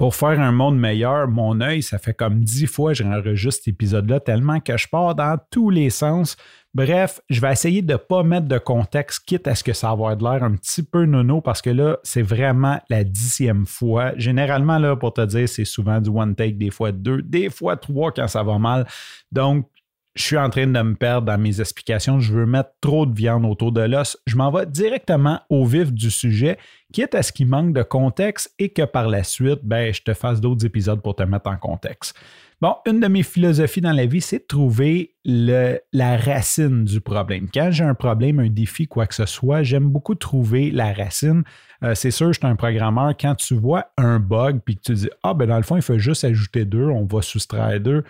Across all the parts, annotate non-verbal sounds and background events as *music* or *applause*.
Pour faire un monde meilleur, mon œil, ça fait comme dix fois que j'enregistre cet épisode-là, tellement que je pars dans tous les sens. Bref, je vais essayer de ne pas mettre de contexte, quitte à ce que ça va de l'air un petit peu nono, parce que là, c'est vraiment la dixième fois. Généralement, là, pour te dire, c'est souvent du one take, des fois deux, des fois trois quand ça va mal. Donc, je suis en train de me perdre dans mes explications, je veux mettre trop de viande autour de l'os, je m'en vais directement au vif du sujet, quitte à ce qu'il manque de contexte et que par la suite, ben, je te fasse d'autres épisodes pour te mettre en contexte. Bon, une de mes philosophies dans la vie, c'est de trouver la racine du problème. Quand j'ai un problème, un défi, quoi que ce soit, j'aime beaucoup trouver la racine. Euh, c'est sûr, je suis un programmeur. Quand tu vois un bug puis que tu dis Ah, ben dans le fond, il faut juste ajouter deux, on va soustraire deux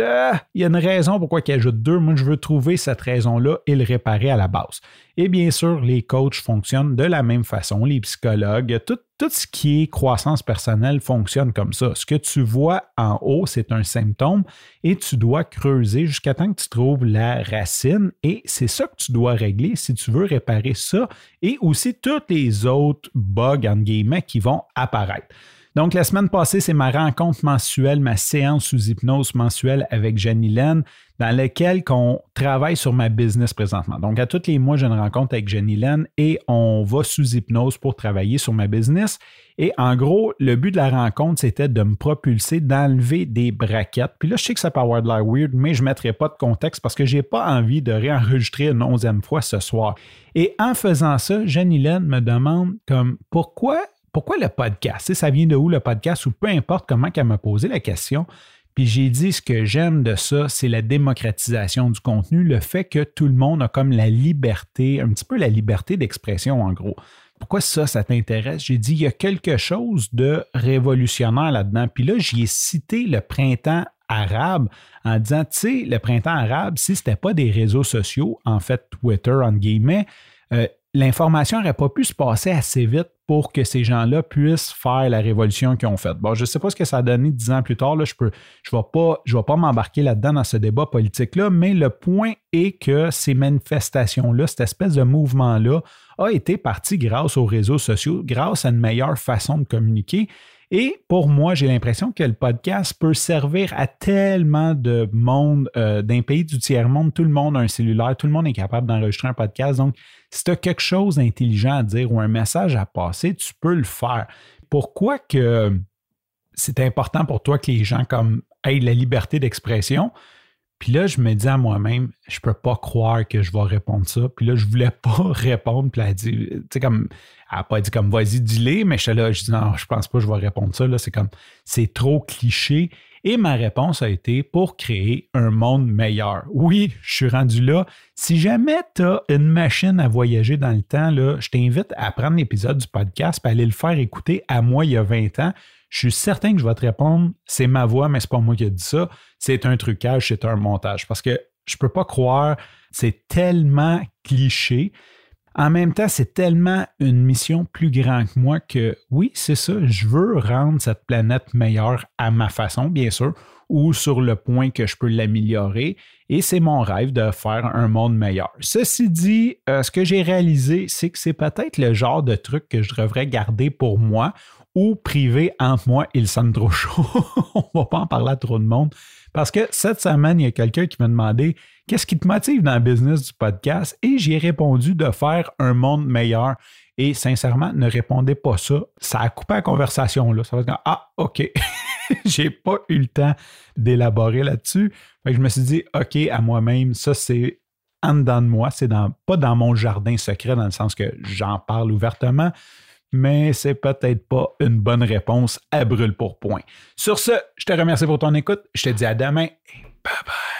ah, il y a une raison pourquoi il ajoute deux. Moi, je veux trouver cette raison-là et le réparer à la base. Et bien sûr, les coachs fonctionnent de la même façon, les psychologues, tout, tout ce qui est croissance personnelle fonctionne comme ça. Ce que tu vois en haut, c'est un symptôme et tu dois creuser jusqu'à temps que tu trouves la racine et c'est ça que tu dois régler si tu veux réparer ça et aussi tous les autres bugs, en guillemets, qui vont apparaître. Donc, la semaine passée, c'est ma rencontre mensuelle, ma séance sous hypnose mensuelle avec Jenny Len, dans laquelle on travaille sur ma business présentement. Donc, à tous les mois, j'ai une rencontre avec Jenny Len et on va sous hypnose pour travailler sur ma business. Et en gros, le but de la rencontre, c'était de me propulser, d'enlever des braquettes. Puis là, je sais que ça peut avoir de l'air weird, mais je ne mettrai pas de contexte parce que je n'ai pas envie de réenregistrer une onzième fois ce soir. Et en faisant ça, Jenny Len me demande comme pourquoi pourquoi le podcast? ça vient de où le podcast? Ou peu importe comment qu'elle m'a posé la question. Puis j'ai dit ce que j'aime de ça, c'est la démocratisation du contenu, le fait que tout le monde a comme la liberté, un petit peu la liberté d'expression en gros. Pourquoi ça, ça t'intéresse? J'ai dit, il y a quelque chose de révolutionnaire là-dedans. Puis là, j'y ai cité le printemps arabe en disant, tu sais, le printemps arabe, si ce n'était pas des réseaux sociaux, en fait, Twitter, en guillemets, euh, l'information n'aurait pas pu se passer assez vite pour que ces gens-là puissent faire la révolution qu'ils ont faite. Bon, je ne sais pas ce que ça a donné dix ans plus tard. Je ne vais pas m'embarquer là-dedans dans ce débat politique-là, mais le point est que ces manifestations-là, cette espèce de mouvement-là, a été parti grâce aux réseaux sociaux, grâce à une meilleure façon de communiquer. Et pour moi, j'ai l'impression que le podcast peut servir à tellement de monde, euh, d'un pays du tiers-monde. Tout le monde a un cellulaire, tout le monde est capable d'enregistrer un podcast. Donc, si tu as quelque chose d'intelligent à dire ou un message à passer, tu peux le faire. Pourquoi que c'est important pour toi que les gens comme aient la liberté d'expression? Puis là, je me dis à moi-même, je peux pas croire que je vais répondre ça. Puis là, je voulais *laughs* pas répondre. Puis elle a dit, tu sais, comme, elle n'a pas dit comme, vas-y, dis-les, mais je là, je dis, non, je pense pas que je vais répondre ça. Là, c'est comme, c'est trop cliché. Et ma réponse a été pour créer un monde meilleur. Oui, je suis rendu là. Si jamais tu as une machine à voyager dans le temps, là, je t'invite à prendre l'épisode du podcast et aller le faire écouter à moi il y a 20 ans je suis certain que je vais te répondre, c'est ma voix, mais c'est pas moi qui ai dit ça. C'est un trucage, c'est un montage. Parce que je peux pas croire, c'est tellement cliché. En même temps, c'est tellement une mission plus grande que moi que oui, c'est ça, je veux rendre cette planète meilleure à ma façon, bien sûr, ou sur le point que je peux l'améliorer. Et c'est mon rêve de faire un monde meilleur. Ceci dit, euh, ce que j'ai réalisé, c'est que c'est peut-être le genre de truc que je devrais garder pour moi ou privé entre moi et le Sandro Show. *laughs* On va pas en parler à trop de monde. Parce que cette semaine, il y a quelqu'un qui m'a demandé qu'est-ce qui te motive dans le business du podcast? Et j'ai répondu de faire un monde meilleur. Et sincèrement, ne répondez pas ça. Ça a coupé la conversation là. Ça va dire Ah, OK. *laughs* j'ai pas eu le temps d'élaborer là-dessus. je me suis dit OK à moi-même, ça c'est en dedans de moi. C'est dans, pas dans mon jardin secret dans le sens que j'en parle ouvertement mais c'est peut-être pas une bonne réponse à brûle pour point. Sur ce, je te remercie pour ton écoute. Je te dis à demain bye bye.